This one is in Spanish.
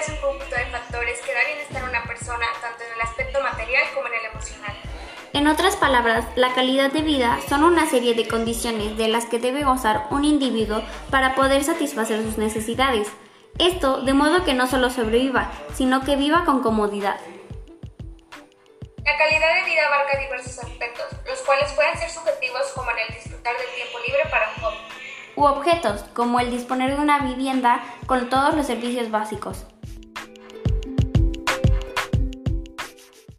es un conjunto de factores que da bienestar a una persona tanto en el aspecto material como en el emocional. En otras palabras, la calidad de vida son una serie de condiciones de las que debe gozar un individuo para poder satisfacer sus necesidades. Esto de modo que no solo sobreviva, sino que viva con comodidad. La calidad de vida abarca diversos aspectos, los cuales pueden ser subjetivos como en el disfrutar del tiempo libre para un joven. U objetos, como el disponer de una vivienda con todos los servicios básicos.